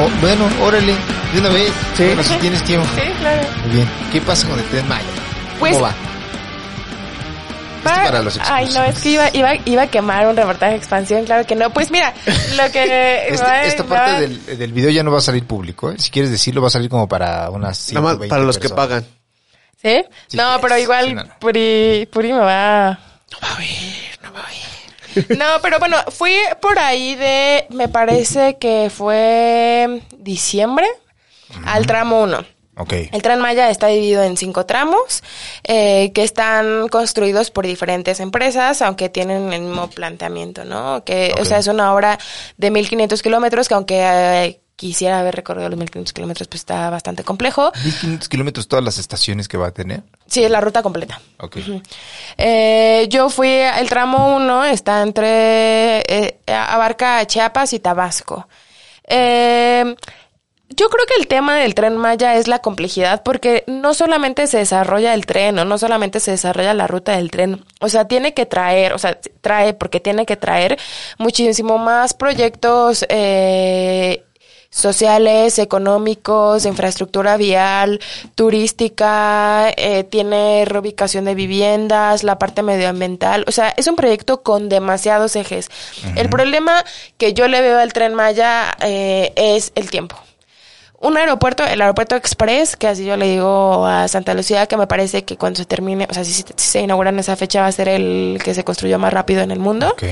Oh, bueno, órale, de una vez. Sí. Bueno, si tienes tiempo. Sí, claro. Muy bien. ¿Qué pasa con el Tren Maya? Pues, ¿Cómo va? Va- para los Ay, no, es que iba, iba, iba a quemar un reportaje de expansión, claro que no. Pues mira, lo que... Este- va- esta va- parte del, del video ya no va a salir público, ¿eh? Si quieres decirlo, va a salir como para unas Nada más 120 para los que pagan. ¿Sí? Sí, no, pero igual sí, no, no. Puri, Puri me va... No, pero bueno, fui por ahí de, me parece que fue diciembre, al tramo 1. Ok. El Tren Maya está dividido en cinco tramos eh, que están construidos por diferentes empresas, aunque tienen el mismo planteamiento, ¿no? Que, o sea, es una obra de 1.500 kilómetros que aunque eh, quisiera haber recorrido los 1.500 kilómetros, pues está bastante complejo. 1500 kilómetros todas las estaciones que va a tener. Sí, es la ruta completa. Ok. Eh, yo fui, el tramo 1 está entre, eh, abarca Chiapas y Tabasco. Eh, yo creo que el tema del tren Maya es la complejidad porque no solamente se desarrolla el tren o no solamente se desarrolla la ruta del tren, o sea, tiene que traer, o sea, trae porque tiene que traer muchísimo más proyectos eh, sociales, económicos, infraestructura vial, turística, eh, tiene reubicación de viviendas, la parte medioambiental, o sea, es un proyecto con demasiados ejes. El problema que yo le veo al tren Maya eh, es el tiempo. Un aeropuerto, el aeropuerto express, que así yo le digo a Santa Lucía, que me parece que cuando se termine, o sea, si, si se inaugura en esa fecha va a ser el que se construyó más rápido en el mundo Ok.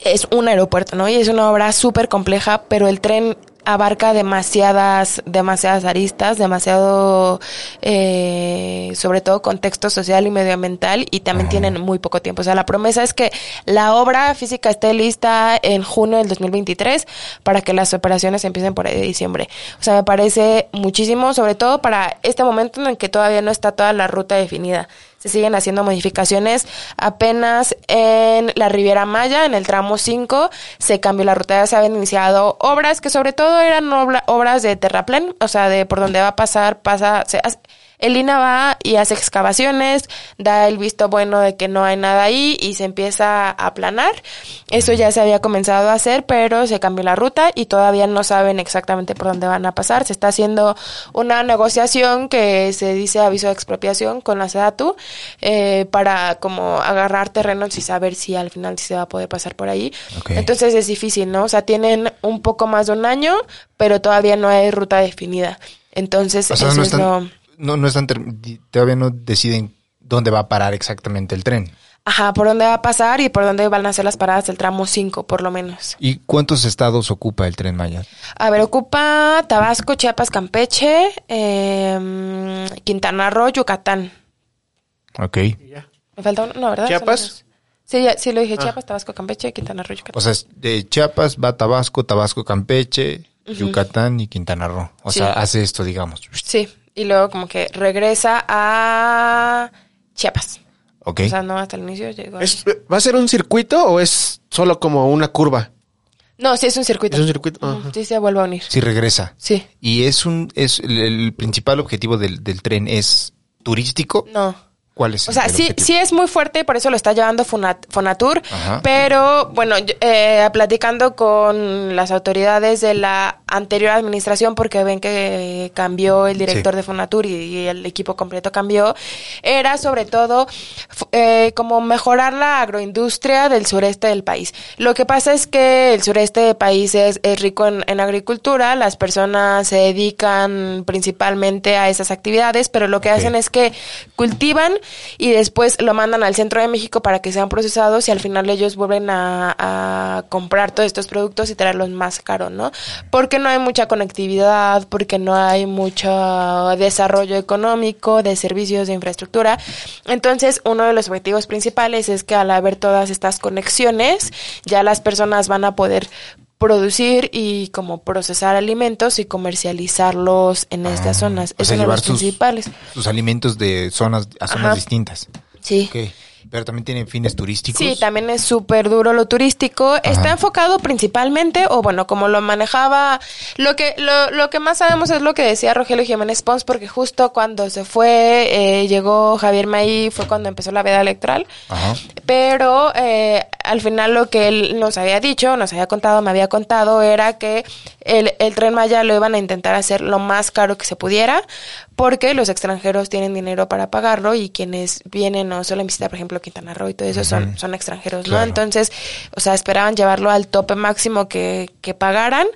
Es un aeropuerto, ¿no? Y es una obra súper compleja, pero el tren abarca demasiadas, demasiadas aristas, demasiado, eh, sobre todo contexto social y medioambiental, y también tienen muy poco tiempo. O sea, la promesa es que la obra física esté lista en junio del 2023 para que las operaciones empiecen por ahí de diciembre. O sea, me parece muchísimo, sobre todo para este momento en el que todavía no está toda la ruta definida. Se siguen haciendo modificaciones. Apenas en la Riviera Maya, en el tramo 5, se cambió la ruta. Ya se habían iniciado obras que sobre todo eran obra- obras de terraplén, o sea, de por donde va a pasar, pasa, se hace- el INA va y hace excavaciones, da el visto bueno de que no hay nada ahí y se empieza a aplanar. Eso ya se había comenzado a hacer, pero se cambió la ruta y todavía no saben exactamente por dónde van a pasar. Se está haciendo una negociación que se dice aviso de expropiación con la SEDATU eh, para como agarrar terrenos y saber si al final sí se va a poder pasar por ahí. Entonces es difícil, ¿no? O sea, tienen un poco más de un año, pero todavía no hay ruta definida. Entonces, O sea, eso no es lo... no, no están, todavía no deciden dónde va a parar exactamente el tren. Ajá, por dónde va a pasar y por dónde van a ser las paradas del tramo 5, por lo menos. ¿Y cuántos estados ocupa el tren Maya? A ver, ocupa Tabasco, Chiapas, Campeche, eh, Quintana Roo, Yucatán. Ok. Me falta uno, no, ¿verdad? ¿Chiapas? Sí, ya, sí lo dije, Chiapas, Tabasco, Campeche, Quintana Roo, Yucatán. O sea, de Chiapas va Tabasco, Tabasco, Campeche, Yucatán y Quintana Roo. O Sí. sea, hace esto, digamos. sí, y luego como que regresa a Chiapas. Ok. O sea, no hasta el inicio llegó. ¿Es- ¿Va a ser un circuito o es solo como una curva? No, sí es un circuito. Es un circuito, ajá. Sí, se vuelve a unir. Sí regresa. Sí. Y es un, es el, el principal objetivo del, del tren es turístico. No. ¿Cuál es? O sea, sí, objetivo? sí es muy fuerte, por eso lo está llevando Fonat- Fonatur, Ajá. pero bueno, eh, platicando con las autoridades de la anterior administración, porque ven que cambió el director Sí. de Fonatur y, y el equipo completo cambió, era sobre todo eh, como mejorar la agroindustria del sureste del país. Lo que pasa es que el sureste del país es, es rico en, en agricultura, las personas se dedican principalmente a esas actividades, pero lo que hacen es que cultivan y después lo mandan al centro de México para que sean procesados y al final ellos vuelven a, comprar todos estos productos y traerlos más caros, ¿no? Porque no hay mucha conectividad, porque no hay mucho desarrollo económico, de servicios, de infraestructura. Entonces, uno de los objetivos principales es que al haber todas estas conexiones, ya las personas van a poder producir y como procesar alimentos y comercializarlos en estas zonas. O es sea, uno de llevar los sus, principales. sus alimentos de zonas a zonas Ajá. distintas. Sí. Ok. Pero también tiene fines turísticos. Sí, también es súper duro lo turístico. Está enfocado principalmente, o bueno, como lo manejaba, lo que, lo, lo que más sabemos es lo que decía Rogelio Jiménez Pons, porque justo cuando se fue, eh, llegó Javier May, fue cuando empezó la veda electoral. Ajá. Pero eh, al final lo que él nos había dicho, nos había contado, me había contado, era que el, el tren Maya lo iban a intentar hacer lo más caro que se pudiera, porque los extranjeros tienen dinero para pagarlo y quienes vienen no solo a visitar, por ejemplo, Quintana Roo y todo eso, son, son extranjeros, ¿no? Entonces, o sea, esperaban llevarlo al tope máximo que, que pagaran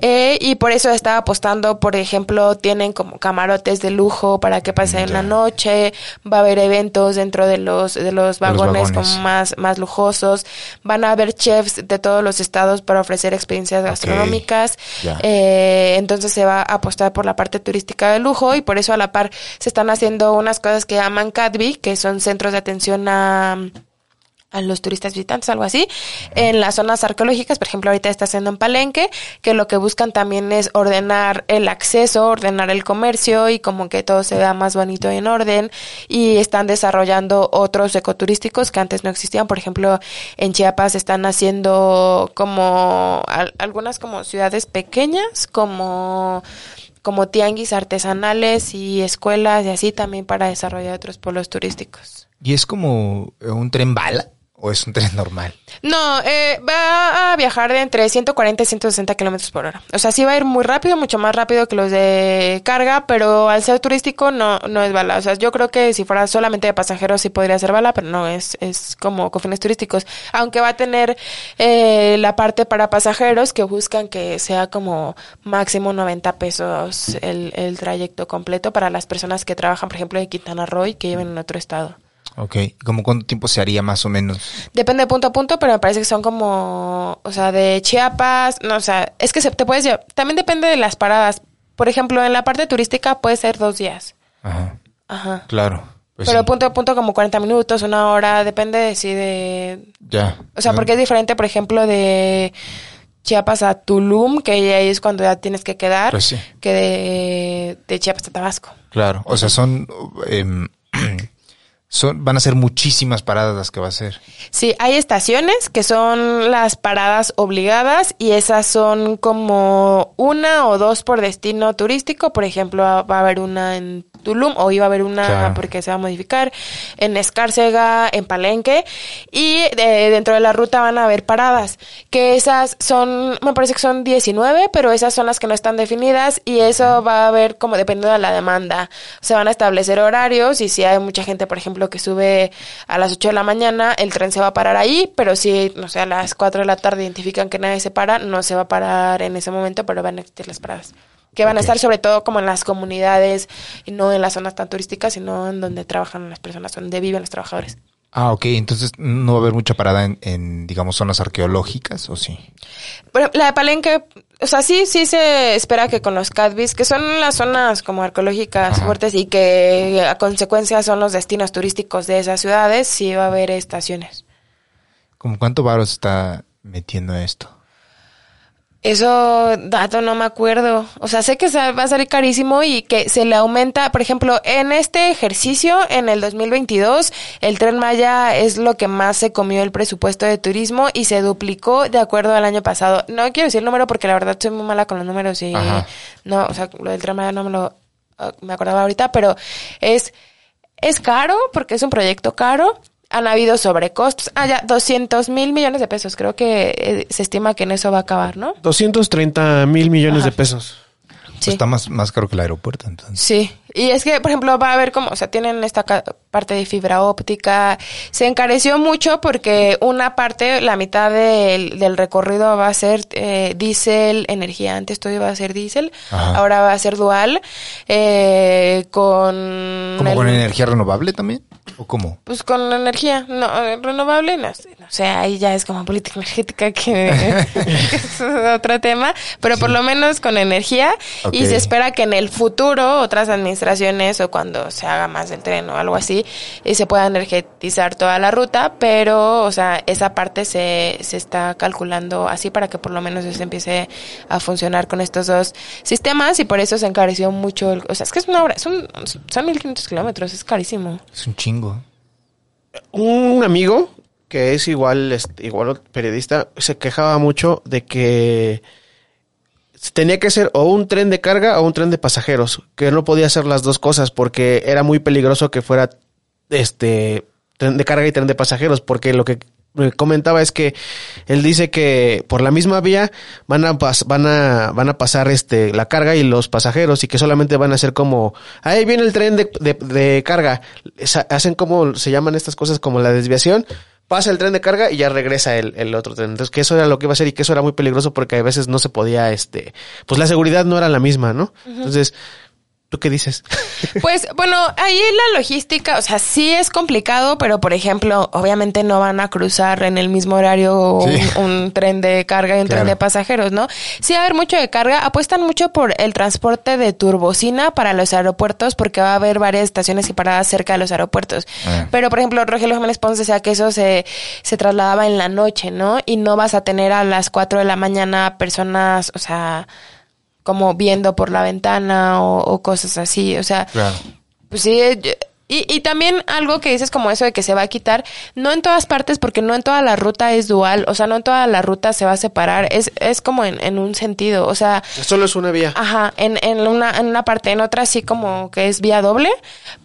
eh, y por eso estaba apostando, por ejemplo, tienen como camarotes de lujo para que pasen Ya. la noche, va a haber eventos dentro de los, de los vagones, como más, más lujosos, van a haber chefs de todos los estados para ofrecer experiencias gastronómicas, eh, entonces se va a apostar por la parte turística de lujo y por eso a la par. Se están haciendo unas cosas que llaman CADVI, que son centros de atención a a los turistas visitantes, algo así, en las zonas arqueológicas, por ejemplo, ahorita está haciendo en Palenque, que lo que buscan también es ordenar el acceso, ordenar el comercio y como que todo se vea más bonito y en orden, y están desarrollando otros ecoturísticos que antes no existían, por ejemplo, en Chiapas están haciendo como al- algunas como ciudades pequeñas, como como tianguis artesanales y escuelas y así también para desarrollar otros polos turísticos. ¿Y es como eh, un tren bala o es un tren normal? No, eh, va a viajar de entre 140 y 160 kilómetros por hora. O sea, sí va a ir muy rápido, mucho más rápido que los de carga, pero al ser turístico no, no es bala. O sea, yo creo que si fuera solamente de pasajeros sí podría ser bala, pero no, es, es como con fines turísticos. Aunque va a tener eh, la parte para pasajeros que buscan que sea como máximo 90 pesos el, el trayecto completo para las personas que trabajan, por ejemplo, de Quintana Roo y que viven en otro estado. Ok. ¿Cómo cuánto tiempo se haría más o menos? Depende de punto a punto, pero me parece que son como, o sea, de Chiapas, no, o sea, es que se, te puedes llevar, también depende de las paradas. Por ejemplo, en la parte turística puede ser dos días. Ajá. Ajá. Claro. Pues pero sí. punto a punto como 40 minutos, una hora, depende de si de... Ya. O sea, porque es diferente, por ejemplo, de Chiapas a Tulum, que ahí es cuando ya tienes que quedar, Pues sí. que de, de Chiapas a Tabasco. Claro. O sea, son, em, son, van a ser muchísimas paradas las que va a ser. Sí, hay estaciones que son las paradas obligadas y esas son como una o dos por destino turístico. Por ejemplo, va a haber una en Tulum o iba a haber una Claro. porque se va a modificar en Escárcega, en Palenque y dentro de la ruta van a haber paradas que esas son, me parece que son 19, pero esas son las que no están definidas y eso va a haber como dependiendo de la demanda. Se van a establecer horarios y si hay mucha gente, por ejemplo, que sube a las 8 de la mañana, el tren se va a parar ahí, pero si, no sé, a las 4 de la tarde identifican que nadie se para, no se va a parar en ese momento, pero van a existir las paradas. Que van a estar sobre todo como en las comunidades y no en las zonas tan turísticas, sino en donde trabajan las personas, donde viven los trabajadores. Ah, ok. Entonces no va a haber mucha parada en, en digamos, zonas arqueológicas, ¿o sí? Pero la de Palenque, o sea, sí, sí se espera que con los CADBIS, que son las zonas como arqueológicas Ajá. fuertes y que a consecuencia son los destinos turísticos de esas ciudades, sí va a haber estaciones. ¿Cómo cuánto varos está metiendo esto? Eso dato no me acuerdo. O sea, sé que va a salir carísimo y que se le aumenta, por ejemplo, en este ejercicio, en el 2022, el Tren Maya es lo que más se comió el presupuesto de turismo y se duplicó de acuerdo al año pasado. No quiero decir el número porque la verdad soy muy mala con los números y Ajá. no, o sea, lo del Tren Maya no me lo ah, me acordaba ahorita, pero es es caro porque es un proyecto caro. Han habido sobrecostos. Ah, ya, 200 mil millones de pesos. Creo que eh, se estima que en eso va a acabar, ¿no? 230 mil millones Ajá. de pesos. Sí. Está más, más caro que el aeropuerto, entonces. Sí, y es que, por ejemplo, va a haber como, o sea, tienen esta parte de fibra óptica. Se encareció mucho porque una parte, la mitad del, del recorrido va a ser eh, diésel, energía. Antes todo iba a ser diésel, ahora va a ser dual, eh, con... ¿Como el- con energía renovable también? ¿O cómo? Pues con energía no, eh, renovable, no sé, no sé, ahí ya es como política energética que, es otro tema, pero por lo menos con energía y se espera que en el futuro otras administraciones o cuando se haga más del tren o algo así, eh, se pueda energetizar toda la ruta, pero, o sea, esa parte se, se está calculando así para que por lo menos se empiece a funcionar con estos dos sistemas y por eso se encareció mucho, el- o sea, es que es una obra, son, son 1500 kilómetros, es carísimo. Es un chingo. un amigo que es igual, este, igual periodista, se quejaba mucho de que tenía que ser o un tren de carga o un tren de pasajeros, que no podía hacer las dos cosas porque era muy peligroso que fuera este tren de carga y tren de pasajeros, porque lo que me comentaba es que él dice que por la misma vía van a van a van a pasar este la carga y los pasajeros y que solamente van a ser como ahí viene el tren de, de, carga hacen como se llaman estas cosas como la desviación pasa el tren de carga y ya regresa el, el otro tren. Entonces que eso era lo que iba a ser y que eso era muy peligroso porque a veces no se podía este pues la seguridad no era la misma no entonces tú qué dices Pues bueno, ahí la logística, o sea, sí es complicado, pero por ejemplo, obviamente no van a cruzar en el mismo horario Sí. un, un tren de carga y un Claro. tren de pasajeros, ¿no? Sí va a haber mucho de carga, apuestan mucho por el transporte de turbocina para los aeropuertos porque va a haber varias estaciones y paradas cerca de los aeropuertos. Ah. Pero por ejemplo, Rogelio Jiménez Ponce decía que eso se, se trasladaba en la noche, ¿no? Y no vas a tener a las 4 de la mañana personas, o sea, como viendo por la ventana o, o cosas así, o sea, Claro. pues sí, eh, y, y también algo que dices como eso de que se va a quitar, no en todas partes, porque no en toda la ruta es dual, o sea, no en toda la ruta se va a separar, es, es como en, en un sentido, o sea, solo es una vía Ajá, en, en, una, en una parte, en otra sí como que es vía doble,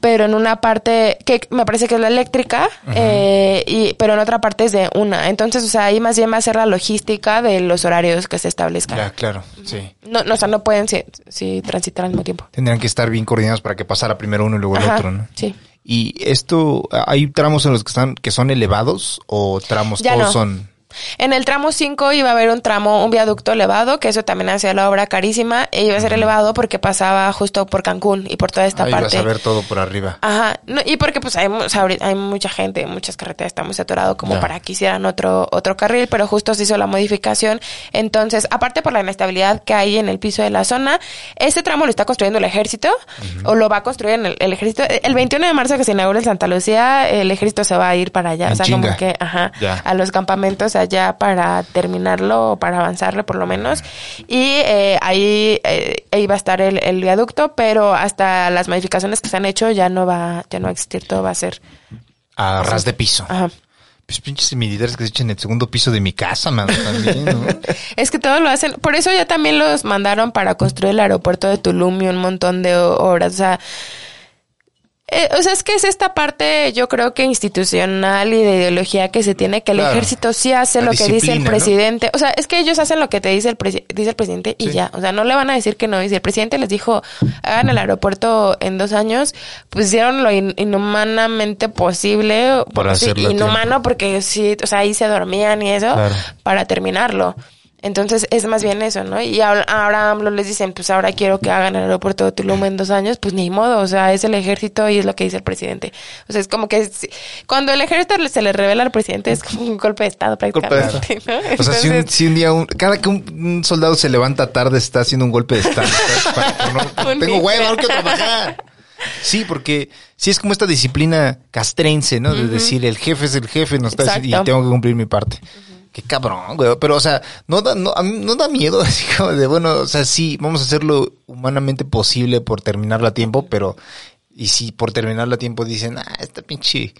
pero en una parte que me parece que es la eléctrica, eh, y, pero en otra parte es de una. Entonces, o sea, ahí más bien va a ser la logística de los horarios que se establezcan. Ya, claro, sí. No, no, o sea, no pueden si, si transitar al mismo tiempo. Tendrían que estar bien coordinados para que pasara primero uno y luego el Ajá, otro, ¿no? sí. Y esto, ¿hay tramos en los que están, que son elevados o tramos Ya todos no. son? En el tramo 5 iba a haber un tramo, un viaducto elevado, que eso también hacía la obra carísima, e iba a ser elevado porque pasaba justo por Cancún y por toda esta vas parte. a ver todo por arriba. Ajá, no, y porque pues hay, o sea, hay mucha gente, muchas carreteras está muy saturado como para que hicieran otro, otro carril, pero justo se hizo la modificación. Entonces, aparte por la inestabilidad que hay en el piso de la zona, este tramo lo está construyendo el ejército, o lo va a construir en el, el ejército. El 21 de marzo que se inaugura en Santa Lucía, el ejército se va a ir para allá, En o sea, chinga. como que, ajá, a los campamentos allá para terminarlo o para avanzarlo por lo menos. Y eh, ahí, eh, ahí va a estar el, el viaducto, pero hasta las modificaciones que se han hecho ya no va, ya no va a existir, todo va a ser. A ras de piso. Ajá. Pues pinches militares que se echan en el segundo piso de mi casa, man, también, ¿no? Es que todo lo hacen, por eso ya también los mandaron para construir el aeropuerto de Tulum y un montón de obras, o sea, eh, o sea, es que es esta parte, yo creo que institucional y de ideología que se tiene, que el Claro. ejército sí hace La lo que dice el presidente. O sea, es que ellos hacen lo que te dice el, presi- dice el presidente y Sí. ya. O sea, no le van a decir que no. Y si el presidente les dijo, hagan el aeropuerto en dos años, pues hicieron lo in- inhumanamente posible. Para Sí, inhumano porque sí, o sea, ahí se dormían y eso, Claro. para terminarlo. Entonces es más bien eso, ¿no? Y ahora, AMLO les dicen, pues ahora quiero que hagan el aeropuerto de Tulum en dos años, pues ni modo, o sea, es el ejército y es lo que dice el presidente. O sea, es como que si- cuando el ejército se le revela al presidente es como un golpe de Estado de prácticamente, ¿no? O sea, si un, si un día, un- cada que un, un soldado se levanta tarde, está haciendo un golpe de estado. Para que no- tengo hueva, no quiero trabajar. Sí, porque sí es como esta disciplina castrense, ¿no? De decir, el jefe es el jefe, no está y tengo que cumplir mi parte. Qué cabrón, güey. Pero, o sea, no da, no, a da miedo, así de, bueno, o sea, sí, vamos a hacerlo humanamente posible por terminarlo a tiempo, pero, y si por terminarlo a tiempo dicen, ah, esta pinche,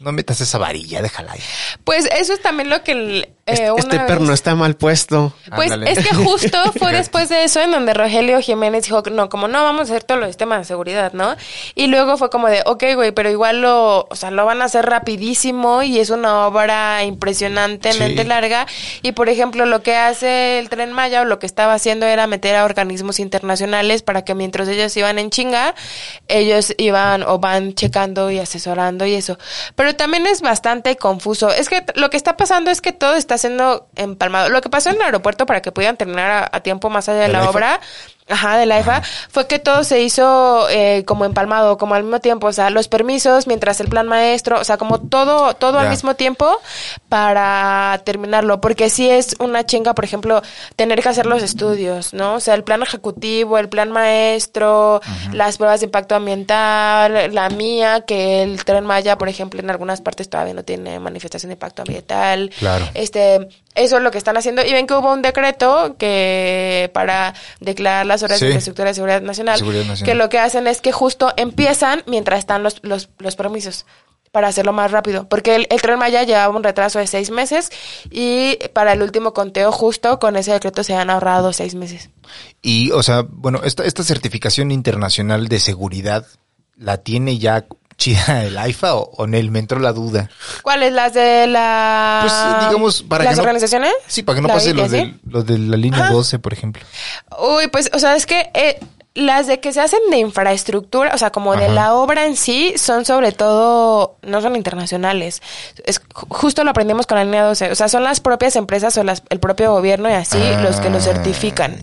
no metas esa varilla, déjala ahí. pues eso es también lo que el, eh, este, este vez- perno está mal puesto Pues Ándale. es que justo fue después de eso en donde Rogelio Jiménez dijo, no, como no, vamos a hacer todos los sistemas de seguridad, ¿no? Y luego fue como de, ok, güey, pero igual lo, o sea, lo van a hacer rapidísimo y es una obra impresionantemente Sí. larga. Y por ejemplo, lo que hace el Tren Maya o lo que estaba haciendo era meter a organismos internacionales para que mientras ellos iban en chinga, ellos iban o van checando y asesorando y eso. Pero también es bastante confuso. Es que lo que está pasando es que todo está siendo empalmado. Lo que pasó en el aeropuerto para que pudieran terminar a, a tiempo más allá de ¿De la obra. Ajá, de la IFA, fue que todo se hizo eh, como empalmado, como al mismo tiempo, o sea, los permisos, mientras el plan maestro, o sea, como todo, todo al mismo tiempo para terminarlo, porque sí es una chinga, por ejemplo, tener que hacer los estudios, ¿no? O sea, el plan ejecutivo, el plan maestro, las pruebas de impacto ambiental, la mía, que el tren Maya, por ejemplo, en algunas partes todavía no tiene manifestación de impacto ambiental. Claro. Este, eso es lo que están haciendo. Y ven que hubo un decreto que para declarar las horas Sí. de infraestructura de seguridad nacional, Seguridad nacional. que lo que hacen es que justo empiezan mientras están los, los, los permisos para hacerlo más rápido. Porque el, el Tren Maya llevaba un retraso de seis meses y para el último conteo justo con ese decreto se han ahorrado seis meses. Y, o sea, bueno, esta, esta certificación internacional de seguridad, ¿la tiene ya chida el AIFA o, o en el me entró la duda? ¿Cuáles? ¿Las de la... Pues, digamos, para ¿Las que no- organizaciones? Sí, para que no ¿La pase los de, los de la línea Ajá. 12, por ejemplo. Uy, pues, o sea, es que eh, las de que se hacen de infraestructura, o sea, como de la obra en sí, son sobre todo, no son internacionales. Es, ju- justo lo aprendimos con la línea 12. O sea, son las propias empresas o las, el propio gobierno y así los que lo Ah, certifican.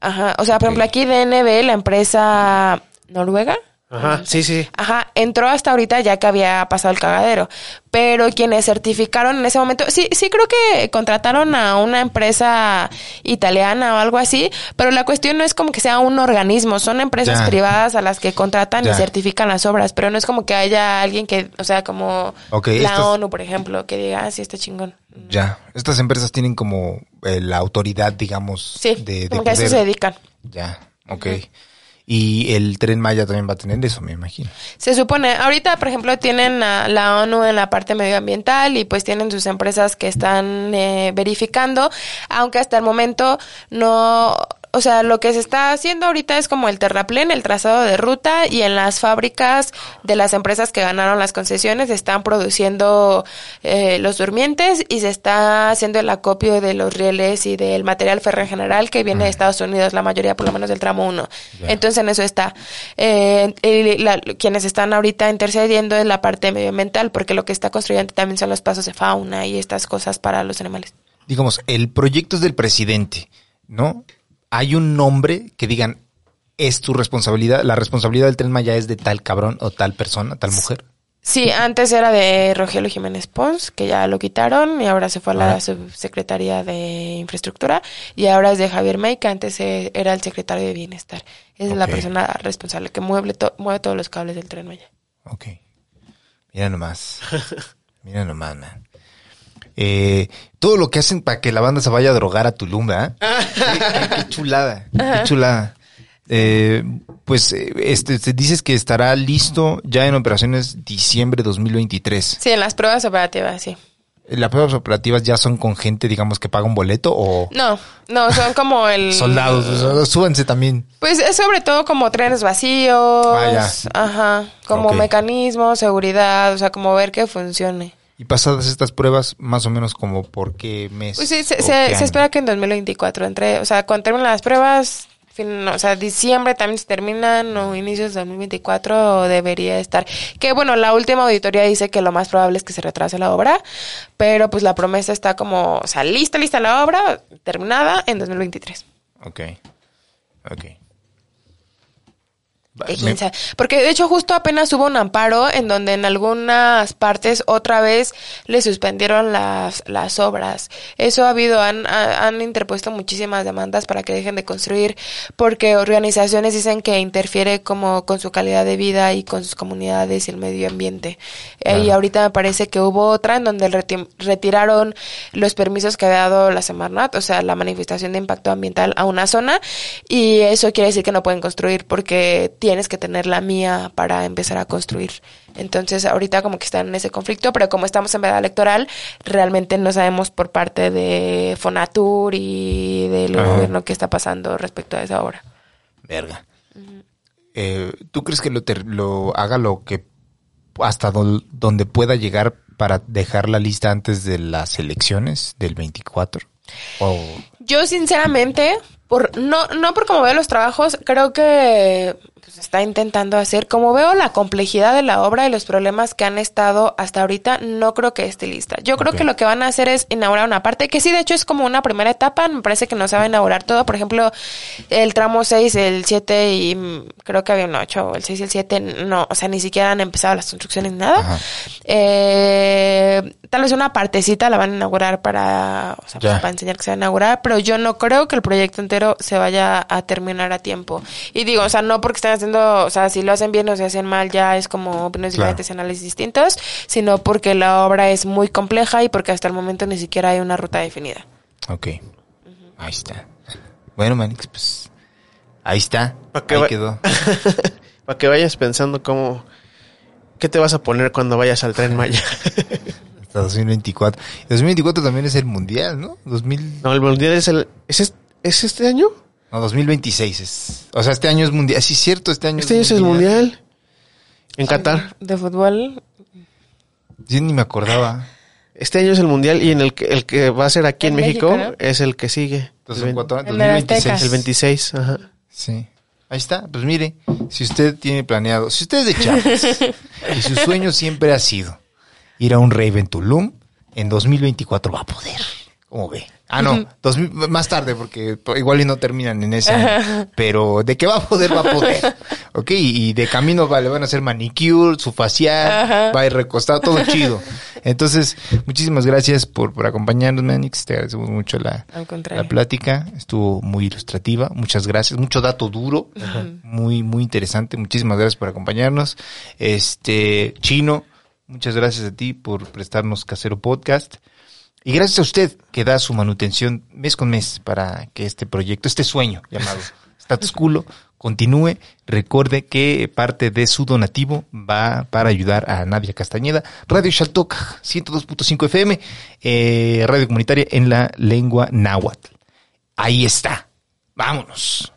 Ajá. O sea, por ejemplo, aquí DNB, la empresa noruega. Ajá, sí, sí. Ajá, entró hasta ahorita ya que había pasado el cagadero. Pero quienes certificaron en ese momento, sí, sí creo que contrataron a una empresa italiana o algo así, pero la cuestión no es como que sea un organismo, son empresas Ya. privadas a las que contratan Ya. y certifican las obras, pero no es como que haya alguien que, o sea, como la estas- ONU, por ejemplo, que diga, ah, sí, está chingón. Ya, estas empresas tienen como eh, la autoridad, digamos, Sí, de, de como que a eso se dedican. Ya, ok. Y el Tren Maya también va a tener eso, me imagino. Se supone, ahorita por ejemplo tienen a la ONU en la parte medioambiental y pues tienen sus empresas que están eh, verificando, aunque hasta el momento no, o sea, lo que se está haciendo ahorita es como el terraplén, el trazado de ruta y en las fábricas de las empresas que ganaron las concesiones están produciendo eh, los durmientes y se está haciendo el acopio de los rieles y del material férreo en general que viene de Estados Unidos, la mayoría por lo menos del tramo 1. Ya. Entonces en eso está. Eh, la- quienes están ahorita intercediendo es la parte medioambiental, porque lo que está construyendo también son los pasos de fauna y estas cosas para los animales. Digamos, el proyecto es del presidente, ¿no? Hay un nombre que digan, es tu responsabilidad, la responsabilidad del Tren Maya es de tal cabrón o tal persona, tal mujer. Sí, antes era de Rogelio Jiménez Pons, que ya lo quitaron y ahora se fue a la Ah. subsecretaría de infraestructura y ahora es de Javier May, que antes eh, era el secretario de bienestar. Es la persona responsable que mueve, to- mueve todos los cables del tren Maya. Ok. Mira nomás. Mira nomás, man. Eh, todo lo que hacen para que la banda se vaya a drogar a Tulum, ¿verdad? qué, qué- qué chulada, qué chulada. Eh, pues eh, este, te dices que estará listo ya en operaciones diciembre 2023. Sí, en las pruebas operativas, sí. ¿Las pruebas operativas ya son con gente, digamos, que paga un boleto o No, no, son como el... soldados? Súbanse también. Pues es sobre todo como trenes vacíos, Ah, ya. ajá, como Ok. mecanismos, seguridad, o sea, como ver que funcione. Y pasadas estas pruebas, más o menos como por qué mes. Pues sí, se, espera que en 2024 entre, o sea, cuando terminen las pruebas, fin- o sea, diciembre también se terminan o inicios de 2024 debería estar. Que bueno, la última auditoría dice que lo más probable es que se retrase la obra, pero pues la promesa está como, o sea, lista, lista la obra, terminada en 2023. Ok. Ok. Eh. Porque de hecho justo apenas hubo un amparo en donde en algunas partes otra vez le suspendieron las, las obras. Eso ha habido, han, ha- han interpuesto muchísimas demandas para que dejen de construir porque organizaciones dicen que interfiere como con su calidad de vida y con sus comunidades y el medio ambiente. Eh, y ahorita me parece que hubo otra en donde reti- retiraron los permisos que había dado la Semarnat, o sea, la manifestación de impacto ambiental a una zona y eso quiere decir que no pueden construir porque tienes que tener la mía para empezar a construir. Entonces, ahorita como que están en ese conflicto, pero como estamos en veda electoral, realmente no sabemos por parte de Fonatur y del Ajá. gobierno qué está pasando respecto a esa obra. Verga. Eh, ¿Tú crees que lo, ter- lo haga lo que hasta donde pueda llegar para dejar la lista antes de las elecciones del 24? O Yo sinceramente, por no no por como veo los trabajos, creo que pues, está intentando hacer, como veo la complejidad de la obra y los problemas que han estado hasta ahorita, no creo que esté lista. Yo creo que lo que van a hacer es inaugurar una parte, que sí, de hecho es como una primera etapa, me parece que no se va a inaugurar todo, por ejemplo, el tramo 6, el 7 y mm, creo que había un 8, el 6 y el 7, no, o sea, ni siquiera han empezado las construcciones ni nada. Eh, tal vez una partecita la van a inaugurar para, o sea, pues, para enseñar que se va a inaugurar, pero yo no creo que el proyecto entero se vaya a terminar a tiempo. Y digo, o sea, no porque estén haciendo, o sea, si lo hacen bien o si hacen mal, ya es como opiniones Claro. diferentes análisis distintos, sino porque la obra es muy compleja y porque hasta el momento ni siquiera hay una ruta definida. Ok. Ahí está. Bueno, Manix, pues ahí está. Pa' que Ahí quedó. Para que vayas pensando cómo... ¿Qué te vas a poner cuando vayas al tren Maya? Hasta 2024. 2024 también es el mundial, ¿no? 2000, no, el mundial es el. ¿Es este, ¿es este año? No, 2026 es. O sea, este año es mundial. Sí, cierto, este año Este año es el mundial. En Qatar. De fútbol. Yo ni me acordaba. Este año es el mundial y en el que, el que va a ser aquí en, En México, México, ¿no? es el que sigue. Entonces, el, ¿en vein- cuánto? En el Azteca. 2026. el 26, ajá. Sí. Ahí está. Pues mire, si usted tiene planeado, si usted es de Chiapas y su sueño siempre ha sido ir a un rave en Tulum, en 2024 va a poder. ¿Cómo ve? Ah, no, 2000 más tarde, porque igual y no terminan en ese año. Pero de que va a poder, va a poder. Ok, y de camino va, le van a hacer manicure, su facial, va a ir recostado, todo chido. Entonces, muchísimas gracias por, por acompañarnos, Manix. Te agradecemos mucho la, la plática. Estuvo muy ilustrativa. Muchas gracias. Mucho dato duro. Muy, muy interesante. Muchísimas gracias por acompañarnos. Este, Chino, muchas gracias a ti por prestarnos Casero Podcast. Y gracias a usted que da su manutención mes con mes para que este proyecto, este sueño llamado Status Culo, continúe. Recuerde que parte de su donativo va para ayudar a Nadia Castañeda. Radio Shaltok 102.5 FM, eh, radio comunitaria en la lengua náhuatl. Ahí está. Vámonos.